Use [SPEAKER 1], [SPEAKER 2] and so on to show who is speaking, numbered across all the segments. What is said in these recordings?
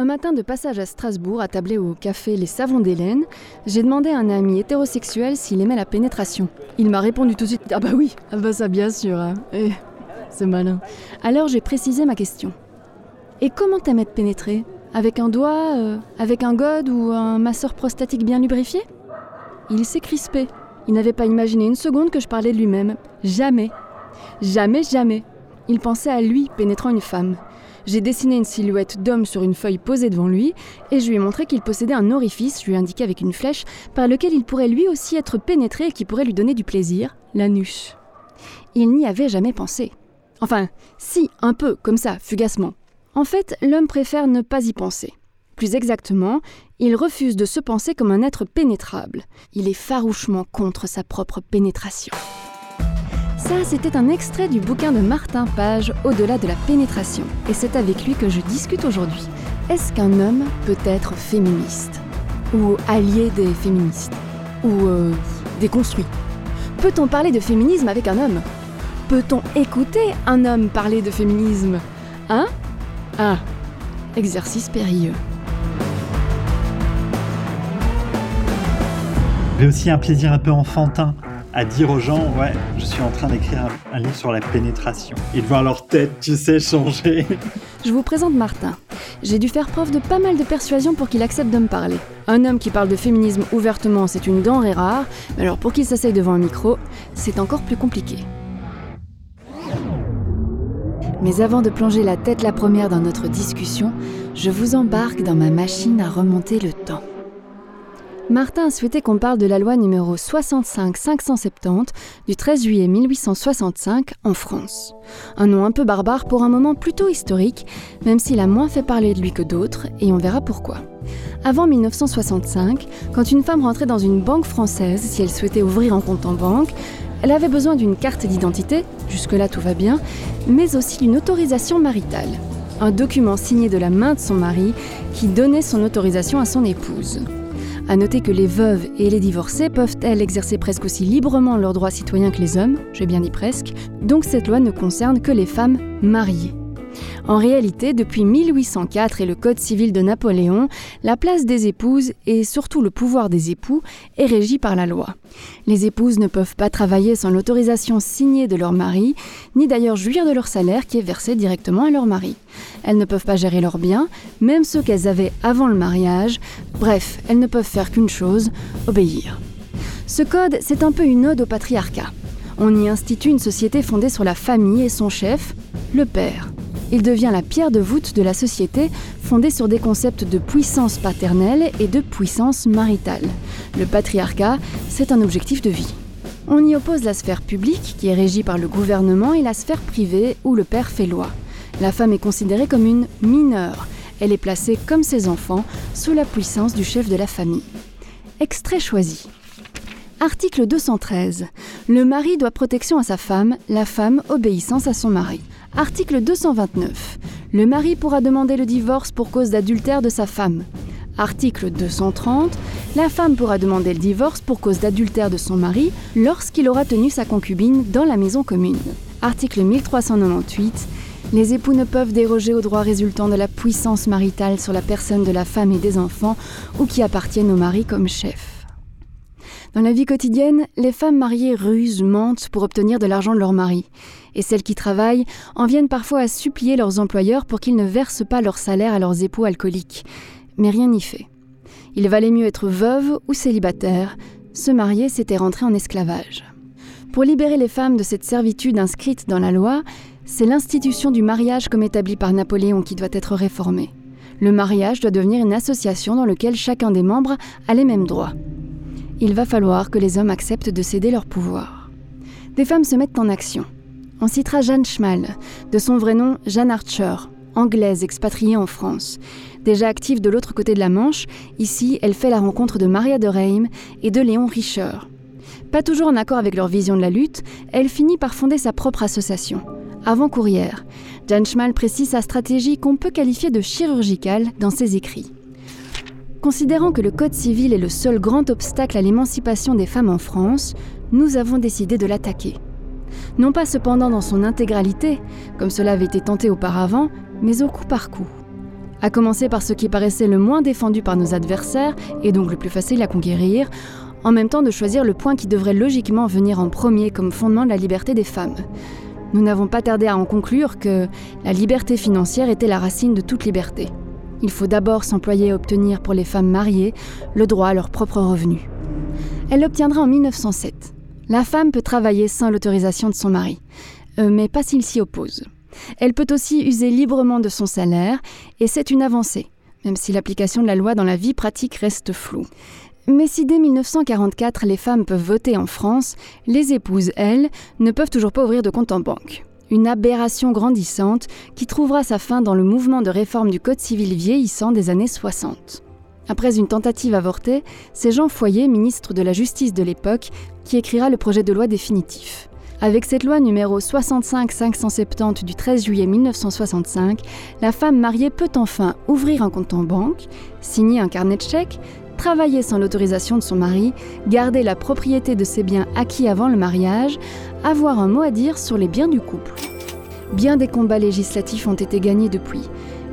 [SPEAKER 1] Un matin de passage à Strasbourg, attablé au café Les Savons d'Hélène, j'ai demandé à un ami hétérosexuel s'il aimait la pénétration. Il m'a répondu tout de suite Ah bah oui, ah bah ça bien sûr. Hein. Eh, c'est malin. Alors j'ai précisé ma question. Et comment t'aimes être pénétré Avec un doigt euh, Avec un gode ou un masseur prostatique bien lubrifié? Il s'est crispé. Il n'avait pas imaginé une seconde que je parlais de lui-même. Jamais. Jamais, jamais. Il pensait à lui pénétrant une femme. J'ai dessiné une silhouette d'homme sur une feuille posée devant lui et je lui ai montré qu'il possédait un orifice, je lui ai indiqué avec une flèche, par lequel il pourrait lui aussi être pénétré et qui pourrait lui donner du plaisir, l'anus. Il n'y avait jamais pensé. Enfin, si, un peu, comme ça, fugacement. En fait, l'homme préfère ne pas y penser. Plus exactement, il refuse de se penser comme un être pénétrable. Il est farouchement contre sa propre pénétration. Ça, c'était un extrait du bouquin de Martin Page, Au-delà de la pénétration. Et c'est avec lui que je discute aujourd'hui. Est-ce qu'un homme peut être féministe? Ou allié des féministes? Ou euh, déconstruit Peut-on parler de féminisme avec un homme? Peut-on écouter un homme parler de féminisme? Hein? Ah, exercice périlleux.
[SPEAKER 2] J'ai aussi un plaisir un peu enfantin à dire aux gens, ouais, je suis en train d'écrire un, livre sur la pénétration. Et de voir leur tête, tu sais, changer.
[SPEAKER 1] Je vous présente Martin. J'ai dû faire preuve de pas mal de persuasion pour qu'il accepte de me parler. Un homme qui parle de féminisme ouvertement, c'est une denrée rare, mais alors pour qu'il s'asseye devant un micro, c'est encore plus compliqué. Mais avant de plonger la tête la première dans notre discussion, je vous embarque dans ma machine à remonter le temps. Martin a souhaité qu'on parle de la loi numéro 65-570 du 13 juillet 1865 en France. Un nom un peu barbare pour un moment plutôt historique, même s'il a moins fait parler de lui que d'autres, et on verra pourquoi. Avant 1965, quand une femme rentrait dans une banque française, si elle souhaitait ouvrir un compte en banque, elle avait besoin d'une carte d'identité, jusque-là tout va bien, mais aussi d'une autorisation maritale. Un document signé de la main de son mari qui donnait son autorisation à son épouse. À noter que les veuves et les divorcées peuvent, elles, exercer presque aussi librement leurs droits citoyens que les hommes, j'ai bien dit presque, donc cette loi ne concerne que les femmes mariées. En réalité, depuis 1804 et le Code civil de Napoléon, la place des épouses et surtout le pouvoir des époux est régi par la loi. Les épouses ne peuvent pas travailler sans l'autorisation signée de leur mari, ni d'ailleurs jouir de leur salaire qui est versé directement à leur mari. Elles ne peuvent pas gérer leurs biens, même ceux qu'elles avaient avant le mariage. Bref, elles ne peuvent faire qu'une chose, obéir. Ce code, c'est un peu une ode au patriarcat. On y institue une société fondée sur la famille et son chef, le père. Il devient la pierre de voûte de la société, fondée sur des concepts de puissance paternelle et de puissance maritale. Le patriarcat, c'est un objectif de vie. On y oppose la sphère publique, qui est régie par le gouvernement, et la sphère privée, où le père fait loi. La femme est considérée comme une mineure. Elle est placée, comme ses enfants, sous la puissance du chef de la famille. Extrait choisi. Article 213. Le mari doit protection à sa femme, la femme obéissance à son mari. Article 229. Le mari pourra demander le divorce pour cause d'adultère de sa femme. Article 230. La femme pourra demander le divorce pour cause d'adultère de son mari lorsqu'il aura tenu sa concubine dans la maison commune. Article 1398. Les époux ne peuvent déroger aux droits résultant de la puissance maritale sur la personne de la femme et des enfants ou qui appartiennent au mari comme chef. Dans la vie quotidienne, les femmes mariées rusent, mentent pour obtenir de l'argent de leur mari et celles qui travaillent en viennent parfois à supplier leurs employeurs pour qu'ils ne versent pas leur salaire à leurs époux alcooliques. Mais rien n'y fait. Il valait mieux être veuve ou célibataire. Se marier, c'était rentrer en esclavage. Pour libérer les femmes de cette servitude inscrite dans la loi, c'est l'institution du mariage comme établie par Napoléon qui doit être réformée. Le mariage doit devenir une association dans laquelle chacun des membres a les mêmes droits. Il va falloir que les hommes acceptent de céder leur pouvoir. Des femmes se mettent en action. On citera Jeanne Schmal, de son vrai nom Jeanne Archer, anglaise expatriée en France. Déjà active de l'autre côté de la Manche, ici elle fait la rencontre de Maria de Reim et de Léon Richer. Pas toujours en accord avec leur vision de la lutte, elle finit par fonder sa propre association, Avant Courrière. Jeanne Schmal précise sa stratégie qu'on peut qualifier de chirurgicale dans ses écrits. Considérant que le Code civil est le seul grand obstacle à l'émancipation des femmes en France, nous avons décidé de l'attaquer non pas cependant dans son intégralité, comme cela avait été tenté auparavant, mais au coup par coup. À commencer par ce qui paraissait le moins défendu par nos adversaires, et donc le plus facile à conquérir, en même temps de choisir le point qui devrait logiquement venir en premier comme fondement de la liberté des femmes. Nous n'avons pas tardé à en conclure que la liberté financière était la racine de toute liberté. Il faut d'abord s'employer à obtenir pour les femmes mariées le droit à leur propre revenu. Elle l'obtiendra en 1907. La femme peut travailler sans l'autorisation de son mari, euh, mais pas s'il s'y oppose. Elle peut aussi user librement de son salaire, et c'est une avancée, même si l'application de la loi dans la vie pratique reste floue. Mais si dès 1944 les femmes peuvent voter en France, les épouses, elles, ne peuvent toujours pas ouvrir de compte en banque. Une aberration grandissante qui trouvera sa fin dans le mouvement de réforme du Code civil vieillissant des années 60. Après une tentative avortée, c'est Jean Foyer, ministre de la Justice de l'époque, qui écrira le projet de loi définitif. Avec cette loi numéro 65-570 du 13 juillet 1965, la femme mariée peut enfin ouvrir un compte en banque, signer un carnet de chèques, travailler sans l'autorisation de son mari, garder la propriété de ses biens acquis avant le mariage, avoir un mot à dire sur les biens du couple. Bien des combats législatifs ont été gagnés depuis,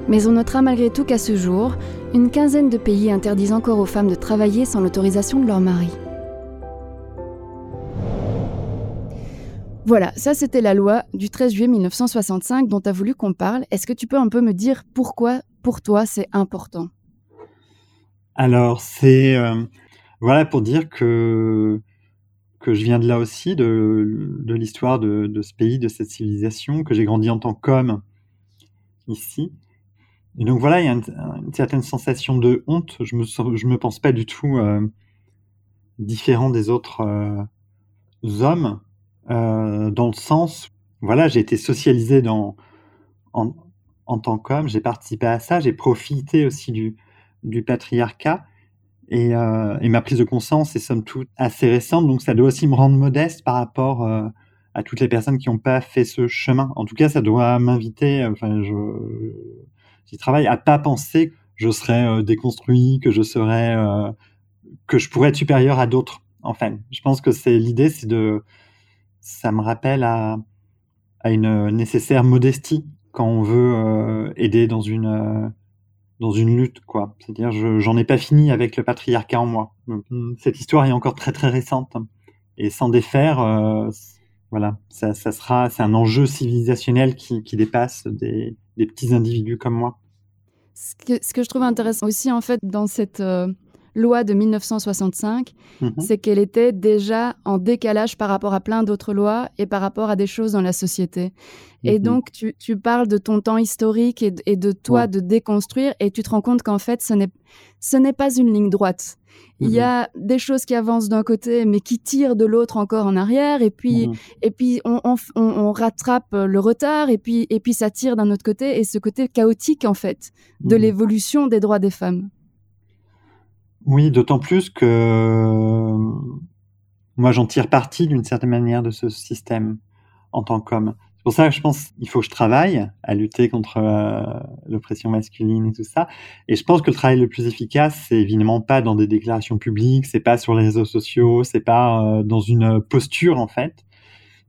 [SPEAKER 1] mais on notera malgré tout qu'à ce jour, une quinzaine de pays interdisent encore aux femmes de travailler sans l'autorisation de leur mari. Voilà, ça c'était la loi du 13 juillet 1965 dont tu as voulu qu'on parle. Est-ce que tu peux un peu me dire pourquoi, pour toi, c'est important?
[SPEAKER 2] Alors, c'est. Euh, voilà pour dire que, que je viens de là aussi, de, l'histoire de, de, ce pays, de cette civilisation, que j'ai grandi en tant qu'homme ici. Et donc voilà, il y a une, certaine sensation de honte. Je me, je me pense pas du tout euh, différent des autres euh, hommes euh, dans le sens, voilà, j'ai été socialisé dans, en, en tant qu'homme, j'ai participé à ça, j'ai profité aussi du, du patriarcat. Et, euh, et, ma prise de conscience est somme toute assez récente, donc ça doit aussi me rendre modeste par rapport euh, à toutes les personnes qui n'ont pas fait ce chemin. En tout cas, ça doit m'inviter, enfin, je, j'y travaille, à pas penser que je serais euh, déconstruit, que je serais, euh, que je pourrais être supérieur à d'autres. Enfin, je pense que c'est l'idée, c'est de, ça me rappelle à, une nécessaire modestie quand on veut euh, aider dans une, euh, dans une lutte, quoi. C'est-à-dire, j'en ai pas fini avec le patriarcat en moi. Cette histoire est encore très très récente. Et sans défaire, euh, voilà, ça, ça sera, c'est un enjeu civilisationnel qui, qui dépasse des, des, petits individus comme moi.
[SPEAKER 1] Ce que, ce que, je trouve intéressant aussi, en fait, dans cette loi de 1965, mhm. c'est qu'elle était déjà en décalage par rapport à plein d'autres lois et par rapport à des choses dans la société. Et mhm. donc, tu, tu, parles de ton temps historique et, et de toi de déconstruire et tu te rends compte qu'en fait, ce n'est, ce n'est pas une ligne droite. Il y mhm. a des choses qui avancent d'un côté, mais qui tirent de l'autre encore en arrière, et puis, et puis on, on, on, rattrape le retard, et puis, et puis ça tire d'un autre côté, et ce côté chaotique, en fait, de l'évolution des droits des femmes.
[SPEAKER 2] Oui, d'autant plus que moi j'en tire parti d'une certaine manière de ce système en tant qu'homme. C'est pour ça que je pense qu'il faut que je travaille à lutter contre euh, l'oppression masculine et tout ça. Et je pense que le travail le plus efficace, c'est évidemment pas dans des déclarations publiques, c'est pas sur les réseaux sociaux, c'est pas euh, dans une posture en fait.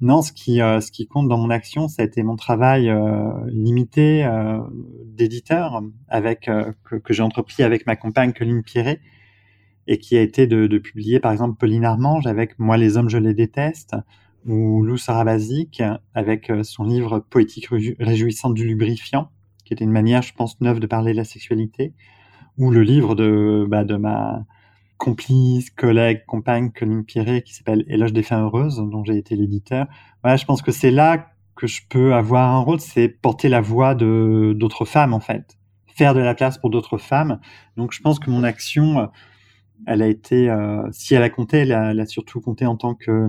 [SPEAKER 2] Non, ce qui, euh, ce qui compte dans mon action, ça a été mon travail limité d'éditeur avec que, que j'ai entrepris avec ma compagne Colline Pierret, et qui a été de, publier par exemple Pauline Armange avec Moi les hommes je les déteste ou Lou Sarabasic avec euh, son livre Poétique réjouissante du lubrifiant qui était une manière je pense neuve de parler de la sexualité ou le livre de, bah, ma complice, collègue, compagne Colline Pierret qui s'appelle Éloge des fins heureuses dont j'ai été l'éditeur. Voilà, je pense que c'est là que je peux avoir un rôle, c'est porter la voix de d'autres femmes en fait, faire de la place pour d'autres femmes. Donc je pense que mon action elle a été, euh, si elle a compté, elle a, surtout compté en tant que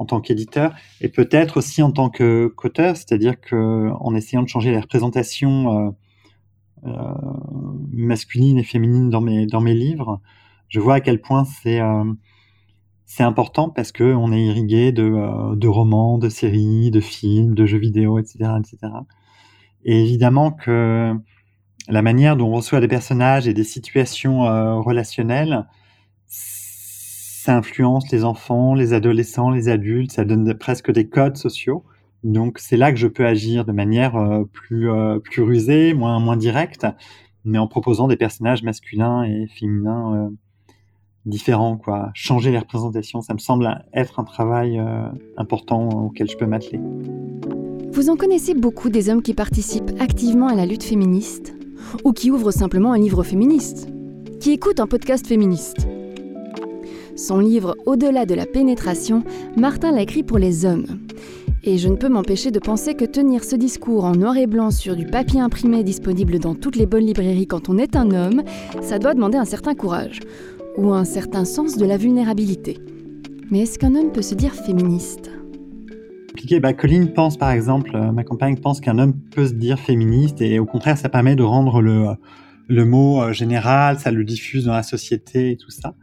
[SPEAKER 2] en tant qu'éditeur et peut-être aussi en tant que qu'auteur, c'est-à-dire que en essayant de changer la représentation euh, euh, masculine et féminine dans mes dans mes livres, je vois à quel point c'est c'est important parce que on est irrigué de, de romans, de séries, de films, de jeux vidéo, etc., etc. Et évidemment que la manière dont on reçoit des personnages et des situations euh, relationnelles, ça influence les enfants, les adolescents, les adultes, ça donne presque des codes sociaux. Donc c'est là que je peux agir de manière plus plus rusée, moins moins directe, mais en proposant des personnages masculins et féminins différents, quoi. Changer les représentations, ça me semble être un travail important auquel je peux m'atteler.
[SPEAKER 1] Vous en connaissez beaucoup des hommes qui participent activement à la lutte féministe? Ou qui ouvrent simplement un livre féministe, qui écoutent un podcast féministe. Son livre Au-delà de la pénétration, Martin l'a écrit pour les hommes. Et je ne peux m'empêcher de penser que tenir ce discours en noir et blanc sur du papier imprimé disponible dans toutes les bonnes librairies quand on est un homme, ça doit demander un certain courage, ou un certain sens de la vulnérabilité. Mais est-ce qu'un homme peut se dire féministe?
[SPEAKER 2] Bah, Colline pense par exemple, euh, ma compagne pense qu'un homme peut se dire féministe et au contraire ça permet de rendre le, le mot euh, général, ça le diffuse dans la société et tout ça.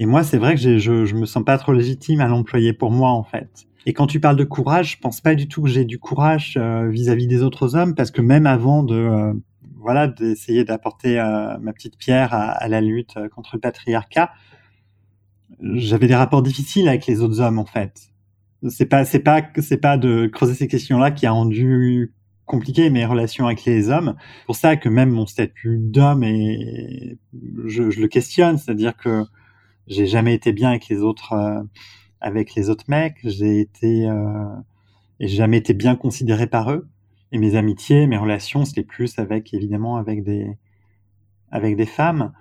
[SPEAKER 2] Et moi c'est vrai que je, je me sens pas trop légitime à l'employer pour moi en fait. Et quand tu parles de courage, je pense pas du tout que j'ai du courage euh, vis-à-vis des autres hommes parce que même avant de voilà d'essayer d'apporter ma petite pierre à, la lutte contre le patriarcat, j'avais des rapports difficiles avec les autres hommes en fait c'est pas c'est pas c'est pas de creuser ces questions-là qui a rendu compliqué mes relations avec les hommes. Pour ça que même mon statut d'homme et je, le questionne, c'est-à-dire que j'ai jamais été bien avec les autres euh, avec les autres mecs, j'ai été euh, jamais été bien considéré par eux. Et mes amitiés, mes relations, c'était plus avec évidemment avec des avec des femmes.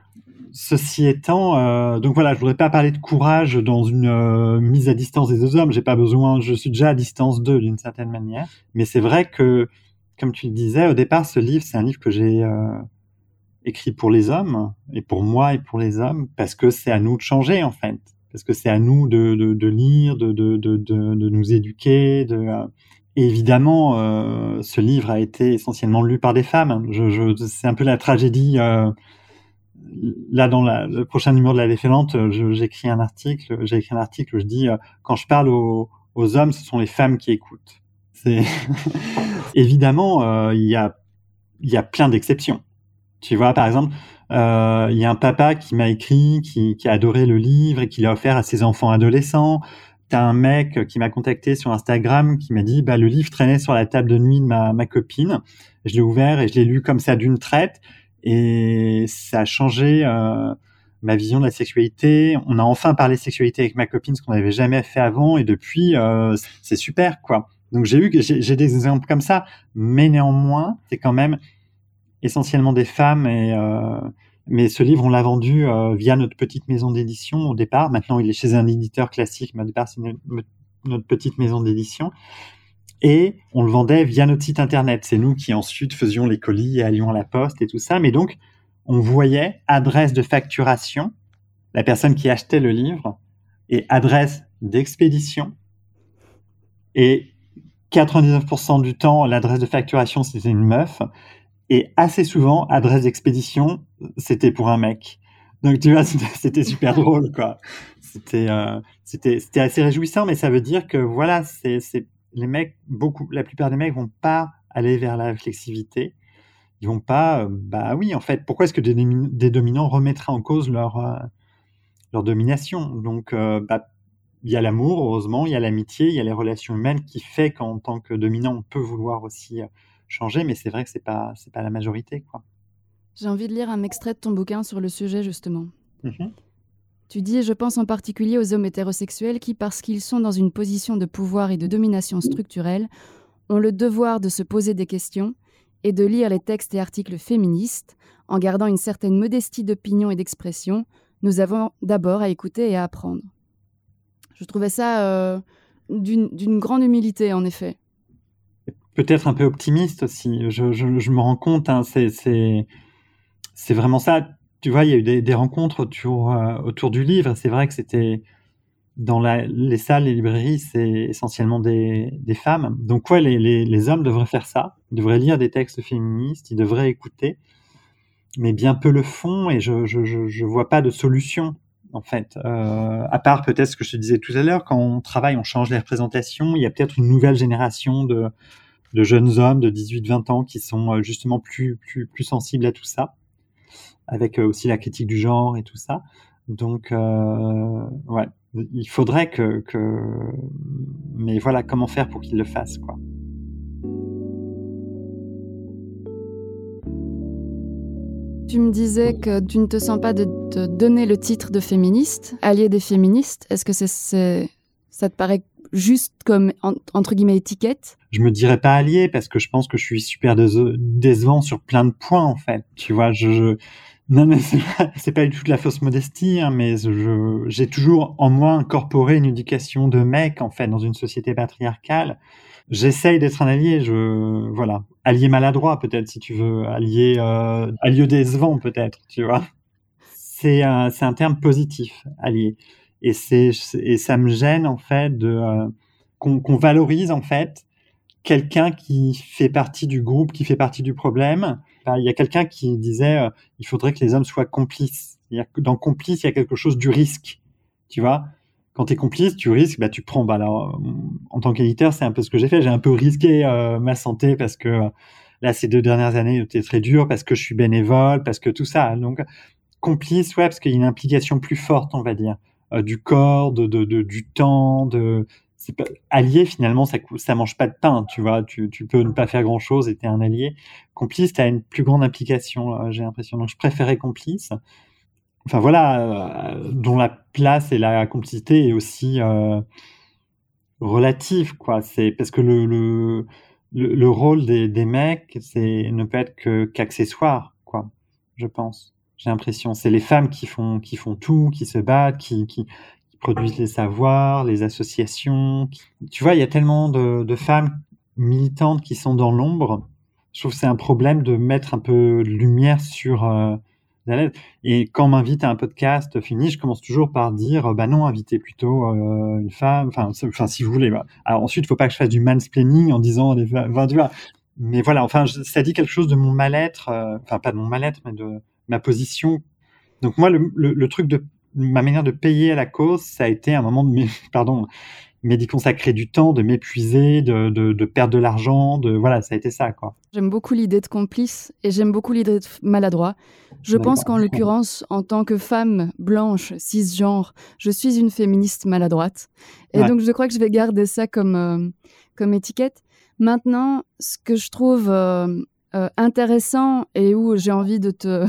[SPEAKER 2] Ceci étant, euh, donc voilà, je voudrais pas parler de courage dans une euh, mise à distance des deux hommes. J'ai pas besoin, je suis déjà à distance d'eux d'une certaine manière. Mais c'est vrai que, comme tu le disais, au départ, ce livre, c'est un livre que j'ai euh, écrit pour les hommes et pour moi et pour les hommes parce que c'est à nous de changer en fait, parce que c'est à nous de, de, de lire, de, de, nous éduquer, de et évidemment, euh, ce livre a été essentiellement lu par des femmes. Je, c'est un peu la tragédie euh, là dans le prochain numéro de la déferlante, j'écris un article, j'ai écrit un article où je dis euh, quand je parle aux, hommes, ce sont les femmes qui écoutent. C'est évidemment euh, il y a il y a plein d'exceptions. Tu vois, par exemple, euh, il y a un papa qui m'a écrit, qui, a adoré le livre et qui l'a offert à ses enfants adolescents. T'as un mec qui m'a contacté sur Instagram qui m'a dit bah le livre traînait sur la table de nuit de ma copine. Je l'ai ouvert et je l'ai lu comme ça d'une traite et ça a changé euh, ma vision de la sexualité. On a enfin parlé sexualité avec ma copine, ce qu'on n'avait jamais fait avant, et depuis, euh, c'est super, quoi. Donc j'ai eu, j'ai des exemples comme ça, mais néanmoins, c'est quand même essentiellement des femmes et euh, mais ce livre, on l'a vendu via notre petite maison d'édition au départ. Maintenant, il est chez un éditeur classique, mais au départ, c'est notre petite maison d'édition et on le vendait via notre site internet. C'est nous qui ensuite faisions les colis et allions à la poste et tout ça. Mais donc, on voyait adresse de facturation, la personne qui achetait le livre, et adresse d'expédition. Et 99% du temps, l'adresse de facturation, c'était une meuf. Et assez souvent, adresse d'expédition, c'était pour un mec. Donc, tu vois, c'était super drôle, quoi. C'était, euh, assez réjouissant, mais ça veut dire que, voilà, c'est les mecs, beaucoup, la plupart des mecs vont pas aller vers la réflexivité. Ils vont pas, euh, bah oui, en fait, pourquoi est-ce que des, des, dominants remettraient en cause leur, euh, leur domination? Donc, euh, bah, il y a l'amour, heureusement, il y a l'amitié, il y a les relations humaines qui fait qu'en tant que dominant, on peut vouloir aussi changer, mais c'est vrai que c'est pas, c'est pas la majorité, quoi.
[SPEAKER 1] J'ai envie de lire un extrait de ton bouquin sur le sujet, justement.
[SPEAKER 2] Mmh
[SPEAKER 1] tu dis, je pense en particulier aux hommes hétérosexuels qui, parce qu'ils sont dans une position de pouvoir et de domination structurelle, ont le devoir de se poser des questions et de lire les textes et articles féministes en gardant une certaine modestie d'opinion et d'expression. Nous avons d'abord à écouter et à apprendre. Je trouvais ça euh, d'une grande humilité, en effet.
[SPEAKER 2] Peut-être un peu optimiste aussi. Je, me rends compte, hein, c'est vraiment ça tu vois, il y a eu des, rencontres autour, euh, autour du livre. C'est vrai que c'était dans les salles, les librairies, c'est essentiellement des, femmes. Donc, ouais, les, hommes devraient faire ça. Ils devraient lire des textes féministes, ils devraient écouter. Mais bien peu le font et je, je, vois pas de solution, en fait. Euh, à part peut-être ce que je te disais tout à l'heure, quand on travaille, on change les représentations. Il y a peut-être une nouvelle génération de, jeunes hommes de 18-20 ans qui sont euh, justement plus sensibles à tout ça avec euh, aussi la critique du genre et tout ça. Donc, euh, ouais, il faudrait que, que, mais voilà, comment faire pour qu'il le fasse, quoi.
[SPEAKER 1] Tu me disais que tu ne te sens pas de te donner le titre de féministe, allié des féministes. Est-ce que c'est, ça te paraît juste comme entre guillemets étiquette?
[SPEAKER 2] Je me dirais pas allié parce que je pense que je suis super décevant sur plein de points en fait. Tu vois, je, non mais c'est pas, du tout de la fausse modestie, hein, mais j'ai toujours en moi incorporé une éducation de mec en fait dans une société patriarcale. J'essaye d'être un allié, je voilà, allié maladroit peut-être si tu veux, allié euh, allié décevant peut-être, tu vois. C'est un, un terme positif, allié. Et et ça me gêne en fait de euh, qu'on valorise en fait quelqu'un qui fait partie du groupe, qui fait partie du problème. Il y a quelqu'un qui disait euh, il faudrait que les hommes soient complices. Dans complice, il y a quelque chose du risque, tu vois? Quand tu es complice, tu risques, bah, tu prends. Bah, alors, en tant qu'éditeur, c'est un peu ce que j'ai fait. J'ai un peu risqué euh, ma santé parce que là, ces deux dernières années étaient très dures, parce que je suis bénévole, parce que tout ça. Donc, complice, ouais, parce qu'il y a une implication plus forte, on va dire, euh, du corps, de, de, du temps, de. Pas... Allié, finalement, ça, mange pas de pain, tu vois. Tu, peux ne pas faire grand chose et t'es un allié. Complice, t'as une plus grande implication, euh, j'ai l'impression. Donc, je préférais complice enfin voilà, euh, dont la place et la complicité est aussi euh, relative, quoi. C'est parce que le, le, le, rôle des, mecs, c'est ne peut être que qu'accessoire, quoi. Je pense. J'ai l'impression, c'est les femmes qui font qui font tout, qui se battent, qui, produisent les savoirs, les associations. Tu vois, il y a tellement de, femmes militantes qui sont dans l'ombre. Je trouve que c'est un problème de mettre un peu de lumière sur euh, et quand on m'invite à un podcast fini, je commence toujours par dire, bah non, invitez plutôt euh, une femme. Enfin, si vous voulez. Ensuite, il faut pas que je fasse du mansplaining en disant, enfin, tu. Mais voilà, enfin, ça dit quelque chose de mon mal-être, euh, enfin pas de mon mal-être, mais de ma position. Donc moi, le, truc de ma manière de payer à la cause, ça a été un moment de, pardon, mais d'y consacrer du temps, de m'épuiser, de, de, de, perdre de l'argent, de voilà, ça a été ça quoi.
[SPEAKER 1] J'aime beaucoup l'idée de complice et j'aime beaucoup l'idée de maladroit. Je pense qu'en l'occurrence, en tant que femme blanche, cisgenre, je suis une féministe maladroite. Et donc je crois que je vais garder ça comme euh, comme étiquette. Maintenant, ce que je trouve euh, euh, intéressant et où j'ai envie de te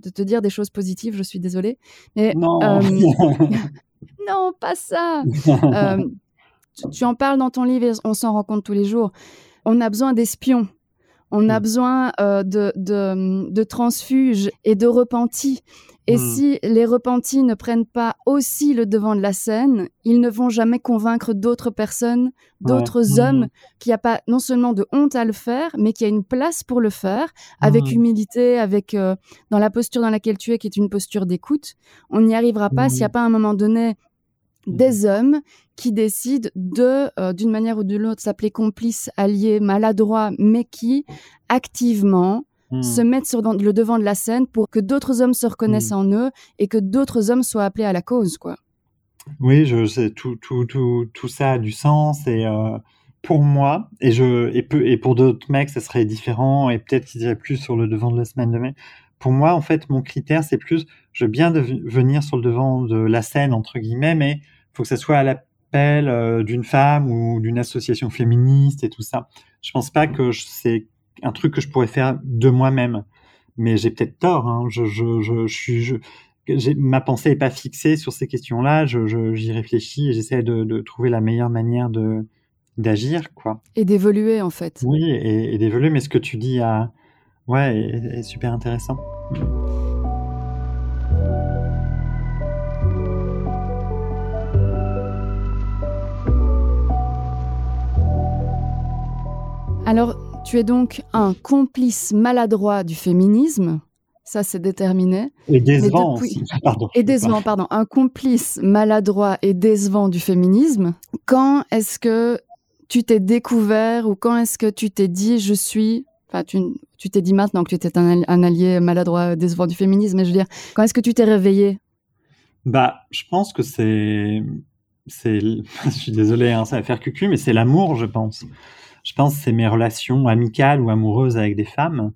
[SPEAKER 1] de te dire des choses positives, je suis désolée, mais
[SPEAKER 2] non.
[SPEAKER 1] non, pas ça. Euh, tu, en parles dans ton livre et on s'en rend compte tous les jours. On a besoin d'espions. On a mm. besoin euh, de, de, transfuges et de repentis. Et mm. si les repentis ne prennent pas aussi le devant de la scène, ils ne vont jamais convaincre d'autres personnes, d'autres mm. hommes, qui a pas non seulement de honte à le faire, mais qui a une place pour le faire, avec humilité, avec euh, dans la posture dans laquelle tu es, qui est une posture d'écoute. On n'y arrivera pas s'il n'y a pas à un moment donné des hommes qui décident de, euh, d'une manière ou d'une autre, s'appeler complices, alliés, maladroits, mais qui activement hmm. se mettent sur le devant de la scène pour que d'autres hommes se reconnaissent hmm. en eux et que d'autres hommes soient appelés à la cause, quoi.
[SPEAKER 2] Oui, je sais, tout, tout, tout, tout ça a du sens et euh, pour moi, et, je, et, peu, et pour d'autres mecs, ça serait différent et peut-être qu'ils iraient plus sur le devant de la semaine de mai. Pour moi, en fait, mon critère, c'est plus, je veux bien venir sur le devant de la scène, entre guillemets, mais faut que ça soit à l'appel euh, d'une femme ou d'une association féministe et tout ça. Je pense pas que c'est un truc que je pourrais faire de moi-même, mais j'ai peut-être tort. Hein. Je, je, je, je suis, je, ma pensée est pas fixée sur ces questions-là. Je, j'y réfléchis et j'essaie de, de, trouver la meilleure manière de d'agir, quoi.
[SPEAKER 1] Et d'évoluer en fait.
[SPEAKER 2] Oui, et, et d'évoluer. Mais ce que tu dis a, ouais, est, est super intéressant.
[SPEAKER 1] Alors, tu es donc un complice maladroit du féminisme. Ça, c'est déterminé.
[SPEAKER 2] Et décevant aussi.
[SPEAKER 1] Pardon. Et décevant, pardon. Un complice maladroit et décevant du féminisme. Quand est-ce que tu t'es découvert ou quand est-ce que tu t'es dit je suis. Enfin, tu t'es dit maintenant que tu étais un, allié maladroit, décevant du féminisme, mais je veux dire, quand est-ce que tu t'es réveillé?
[SPEAKER 2] Bah, je pense que c'est. c'est je suis désolé, hein, ça va faire cucu, mais c'est l'amour, je pense je pense que c'est mes relations amicales ou amoureuses avec des femmes.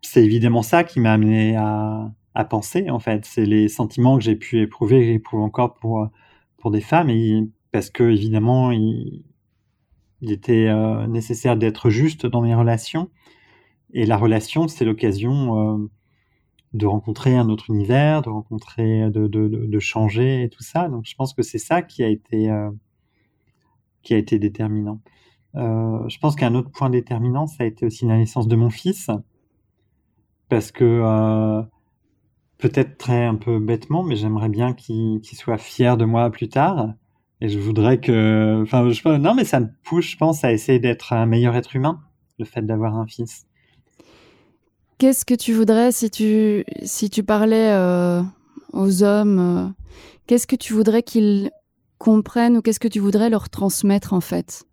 [SPEAKER 2] C'est évidemment ça qui m'a amené à, penser, en fait. C'est les sentiments que j'ai pu éprouver, que j'éprouve encore pour, pour des femmes, parce que évidemment, il, était euh, nécessaire d'être juste dans mes relations. Et la relation, c'est l'occasion euh, de rencontrer un autre univers, de rencontrer, de, changer et tout ça. Donc, je pense que c'est ça qui a été, euh, qui a été déterminant. Je pense qu'un autre point déterminant, ça a été aussi la naissance de mon fils, parce que peut-être très un peu bêtement, mais j'aimerais bien qu'il soit fier de moi plus tard. Et je voudrais que, enfin, non, mais ça me pousse, je pense, à essayer d'être un meilleur être humain, le fait d'avoir un fils.
[SPEAKER 1] Qu'est-ce que tu voudrais si tu, si tu parlais euh, aux hommes euh, Qu'est-ce que tu voudrais qu'ils comprennent ou qu'est-ce que tu voudrais leur transmettre en fait?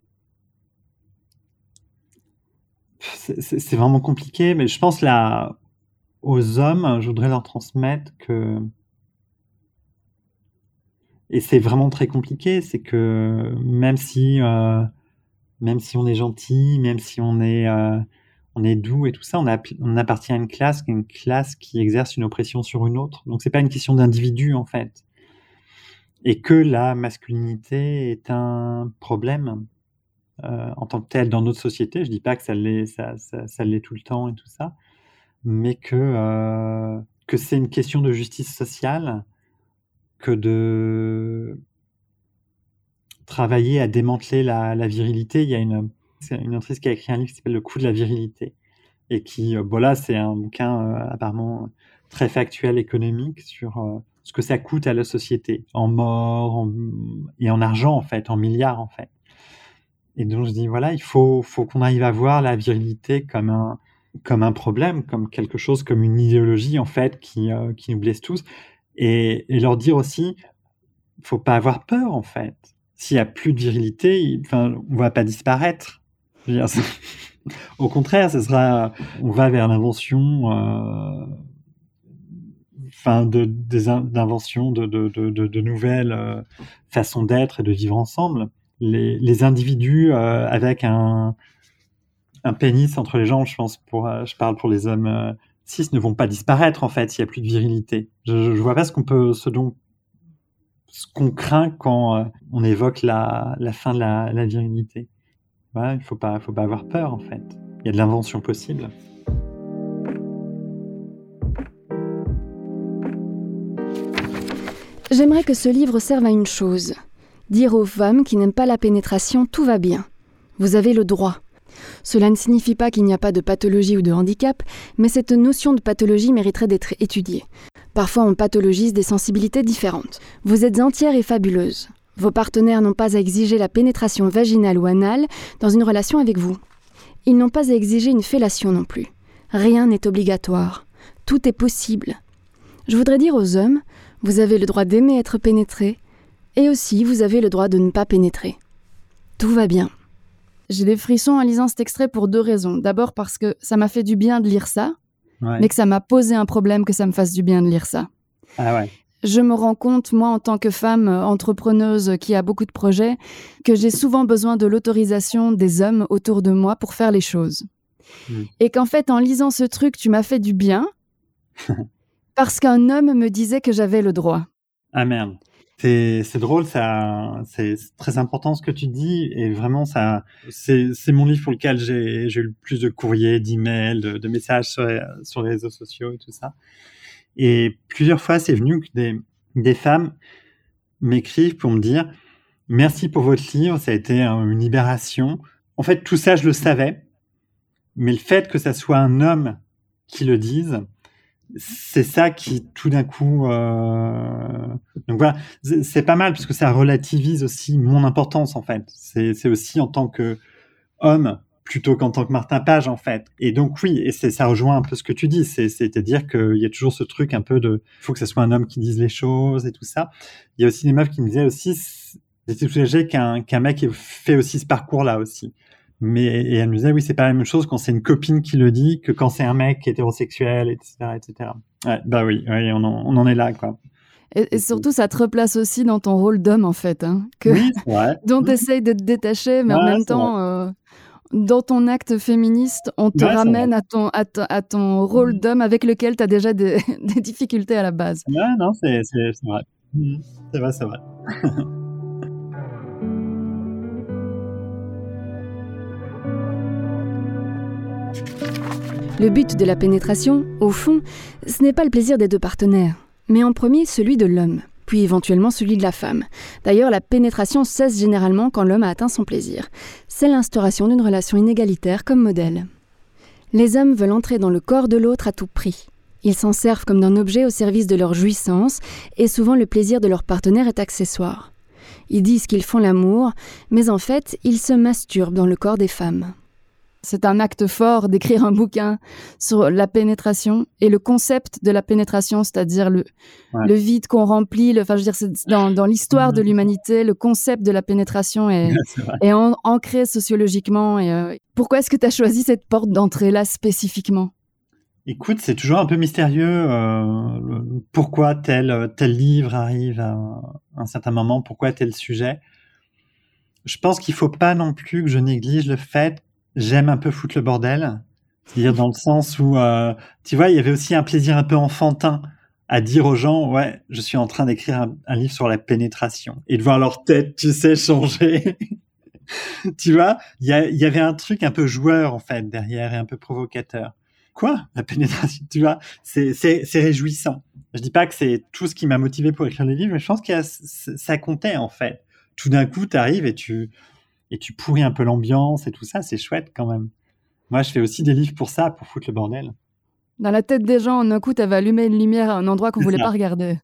[SPEAKER 2] C'est vraiment compliqué, mais je pense là, aux hommes, je voudrais leur transmettre que et c'est vraiment très compliqué, c'est que même si euh, même si on est gentil, même si on est euh, on est doux et tout ça, on, on appartient à une classe, une classe qui exerce une oppression sur une autre. Donc c'est pas une question d'individu en fait, et que la masculinité est un problème en tant que tel dans notre société. Je dis pas que ça l'est, ça, ça, l'est tout le temps et tout ça, mais que euh, que c'est une question de justice sociale que de travailler à démanteler la, virilité. Il y a une, une autrice qui a écrit un livre qui s'appelle Le coup de la virilité et qui, voilà, euh, c'est un bouquin euh, apparemment très factuel économique sur euh, ce que ça coûte à la société en mort et en argent en fait, en milliards en fait. Et donc je dis voilà, il faut, faut qu'on arrive à voir la virilité comme un, comme un problème, comme quelque chose, comme une idéologie en fait qui, qui nous blesse tous et, leur dire aussi, faut pas avoir peur en fait. S'il y a plus de virilité, enfin, on va pas disparaître. au contraire, ce sera, on va vers l'invention, euh, enfin, de, des d'invention de, de, de, de, nouvelles euh, façons d'être et de vivre ensemble. Les, individus euh, avec un, un pénis entre les jambes, je pense, pour, euh, je parle pour les hommes euh, cis ne vont pas disparaître en fait s'il n'y a plus de virilité. Je, ne vois pas ce qu'on peut, ce dont, ce qu'on craint quand on évoque la, la fin de la, la virilité. Voilà, il faut pas, faut pas avoir peur en fait. Il y a de l'invention possible.
[SPEAKER 1] J'aimerais que ce livre serve à une chose. Dire aux femmes qui n'aiment pas la pénétration, tout va bien. Vous avez le droit. Cela ne signifie pas qu'il n'y a pas de pathologie ou de handicap, mais cette notion de pathologie mériterait d'être étudiée. Parfois on pathologise des sensibilités différentes. Vous êtes entière et fabuleuse. Vos partenaires n'ont pas à exiger la pénétration vaginale ou anale dans une relation avec vous. Ils n'ont pas à exiger une fellation non plus. Rien n'est obligatoire. Tout est possible. Je voudrais dire aux hommes, vous avez le droit d'aimer être pénétré, et aussi vous avez le droit de ne pas pénétrer. Tout va bien. J'ai des frissons en lisant cet extrait pour deux raisons. D'abord parce que ça m'a fait du bien de lire ça, mais que ça m'a posé un problème que ça me fasse du bien de lire ça.
[SPEAKER 2] Ah ouais.
[SPEAKER 1] Je me rends compte, moi, en tant que femme euh, entrepreneuse qui a beaucoup de projets, que j'ai souvent besoin de l'autorisation des hommes autour de moi pour faire les choses. Hmm. Et qu'en fait, en lisant ce truc, tu m'as fait du bien parce qu'un homme me disait que j'avais le droit.
[SPEAKER 2] Ah merde. C'est drôle, ça, c'est très important ce que tu dis et vraiment ça, c'est mon livre pour lequel j'ai eu le plus de courriers, d'emails, de, de, messages sur, les réseaux sociaux et tout ça. Et plusieurs fois, c'est venu que des, des femmes m'écrivent pour me dire merci pour votre livre, ça a été une libération. En fait, tout ça, je le savais, mais le fait que ça soit un homme qui le dise, c'est ça qui tout d'un coup euh... donc voilà. C'est pas mal parce que ça relativise aussi mon importance en fait. C'est aussi en tant que homme plutôt qu'en tant que Martin Page en fait. Et donc oui et ça rejoint un peu ce que tu dis. C'est à dire qu'il y a toujours ce truc un peu de faut que ce soit un homme qui dise les choses et tout ça. Il y a aussi des meufs qui me disaient aussi c'était tout qu'un qu'un mec fait aussi ce parcours là aussi mais et elle me disait oui c'est pas la même chose quand c'est une copine qui le dit que quand c'est un mec hétérosexuel etc etc ouais, bah oui, oui on, en, on en est là quoi.
[SPEAKER 1] Et, surtout ça te replace aussi dans ton rôle d'homme en fait hein, que
[SPEAKER 2] oui,
[SPEAKER 1] dont tu essayes de te détacher mais en même temps euh, dans ton acte féministe, on te ramène à ton, à, à, ton rôle d'homme avec lequel tu as déjà des, des, difficultés à la base.
[SPEAKER 2] Ouais, non, c'est vrai. C'est vrai, c'est vrai.
[SPEAKER 1] Le but de la pénétration, au fond, ce n'est pas le plaisir des deux partenaires, mais en premier celui de l'homme, puis éventuellement celui de la femme. D'ailleurs, la pénétration cesse généralement quand l'homme a atteint son plaisir. C'est l'instauration d'une relation inégalitaire comme modèle. Les hommes veulent entrer dans le corps de l'autre à tout prix. Ils s'en servent comme d'un objet au service de leur jouissance, et souvent le plaisir de leur partenaire est accessoire. Ils disent qu'ils font l'amour, mais en fait, ils se masturbent dans le corps des femmes. C'est un acte fort d'écrire un bouquin sur la pénétration et le concept de la pénétration, c'est-à-dire le, le vide qu'on remplit. Le, enfin, je veux dire, dans, dans l'histoire de mhm. l'humanité, le concept de la pénétration est, est ancré sociologiquement. Et, euh, pourquoi est-ce que tu as choisi cette porte d'entrée-là spécifiquement?
[SPEAKER 2] Écoute, c'est toujours un peu mystérieux euh, pourquoi tel, tel livre arrive à un certain moment, pourquoi tel sujet. Je pense qu'il faut pas non plus que je néglige le fait j'aime un peu foutre le bordel. C'est-à-dire dans le sens où, euh, tu vois, il y avait aussi un plaisir un peu enfantin à dire aux gens, ouais, je suis en train d'écrire un, livre sur la pénétration et de voir leur tête, tu sais, changer. tu vois, il y, avait un truc un peu joueur en fait derrière et un peu provocateur. Quoi, la pénétration, tu vois, c'est réjouissant. Je dis pas que c'est tout ce qui m'a motivé pour écrire les livres, mais je pense que ça comptait en fait. Tout d'un coup, tu arrives et tu et tu pourris un peu l'ambiance et tout ça, c'est chouette quand même. Moi, je fais aussi des livres pour ça, pour foutre le bordel.
[SPEAKER 1] Dans la tête des gens, en un coup, tu avais allumé une lumière à un endroit qu'on voulait pas regarder.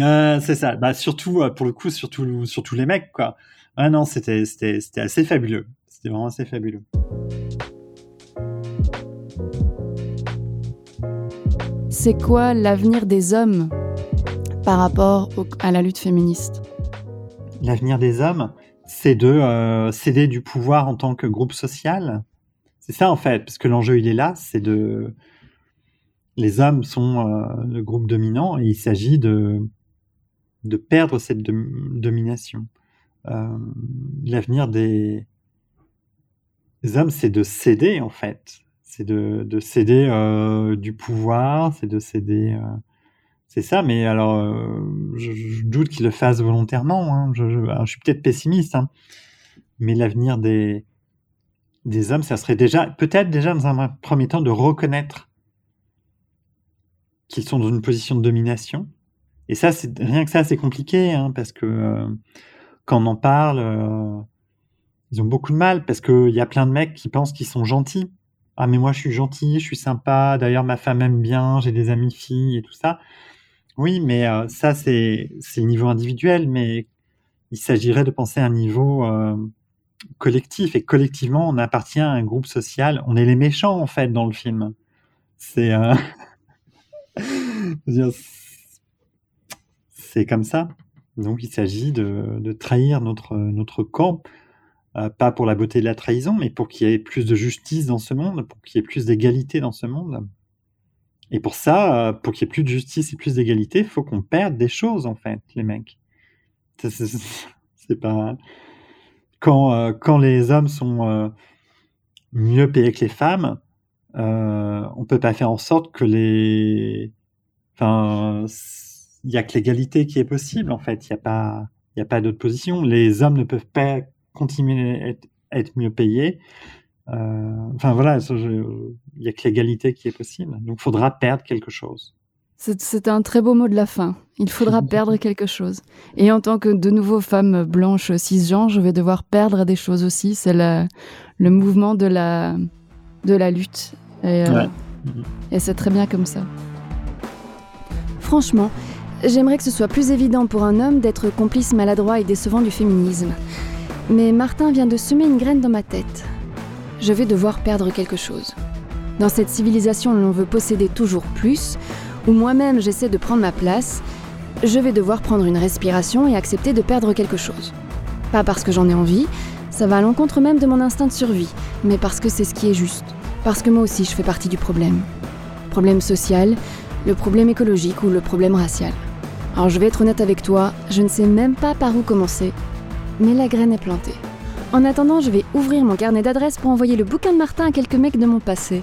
[SPEAKER 2] Euh, c'est ça. Bah, surtout, euh, pour le coup, surtout, surtout les mecs, quoi. Ah non, c'était, c'était, c'était assez fabuleux. C'était vraiment assez fabuleux.
[SPEAKER 1] C'est quoi l'avenir des hommes par rapport à la lutte féministe?
[SPEAKER 2] L'avenir des hommes? C'est de euh, céder du pouvoir en tant que groupe social. C'est ça en fait, parce que l'enjeu il est là, c'est de les hommes sont euh, le groupe dominant et il s'agit de de perdre cette domination. Euh, l'avenir des... hommes, c'est de céder en fait, c'est de, de céder du pouvoir, c'est de céder c'est ça, mais alors, euh, je, doute qu'il le fasse volontairement. Hein. Je, suis peut-être pessimiste, hein. mais l'avenir des, des hommes, ça serait déjà, peut-être déjà dans un premier temps, de reconnaître qu'ils sont dans une position de domination. Et ça, c'est rien que ça, c'est compliqué, hein, parce que euh, quand on en parle, euh, ils ont beaucoup de mal, parce qu'il y a plein de mecs qui pensent qu'ils sont gentils. Ah, mais moi, je suis gentil, je suis sympa. D'ailleurs, ma femme aime bien, j'ai des amis filles et tout ça. Oui, mais euh, ça, c'est niveau individuel, mais il s'agirait de penser à un niveau euh, collectif. Et collectivement, on appartient à un groupe social. On est les méchants, en fait, dans le film. C'est. Euh, c'est comme ça. Donc, il s'agit de, de, trahir notre, notre camp. pas pour la beauté de la trahison, mais pour qu'il y ait plus de justice dans ce monde, pour qu'il y ait plus d'égalité dans ce monde. Et pour ça, euh, pour qu'il y ait plus de justice et plus d'égalité, il faut qu'on perde des choses, en fait, les mecs. C'est pas. Quand, euh, quand les hommes sont euh, mieux payés que les femmes, euh, on peut pas faire en sorte que les. Enfin, il y a que l'égalité qui est possible, en fait. Il n'y a pas, pas d'autre position. Les hommes ne peuvent pas continuer à être mieux payés enfin voilà, il n'y a que l'égalité qui est possible. Donc il faudra perdre quelque chose.
[SPEAKER 1] C'est un très beau mot de la fin. Il faudra perdre quelque chose. Et en tant que de nouveau femme blanche cisgenre, je vais devoir perdre des choses aussi. C'est le mouvement de la, de la lutte. Et, euh, et c'est très bien comme ça. Franchement, j'aimerais que ce soit plus évident pour un homme d'être complice maladroit et décevant du féminisme. Mais Martin vient de semer une graine dans ma tête je vais devoir perdre quelque chose. Dans cette civilisation où l'on veut posséder toujours plus, où moi-même j'essaie de prendre ma place, je vais devoir prendre une respiration et accepter de perdre quelque chose. Pas parce que j'en ai envie, ça va à l'encontre même de mon instinct de survie, mais parce que c'est ce qui est juste. Parce que moi aussi je fais partie du problème. Problème social, le problème écologique ou le problème racial. Alors je vais être honnête avec toi, je ne sais même pas par où commencer, mais la graine est plantée. En attendant, je vais ouvrir mon carnet d'adresses pour envoyer le bouquin de Martin à quelques mecs de mon passé.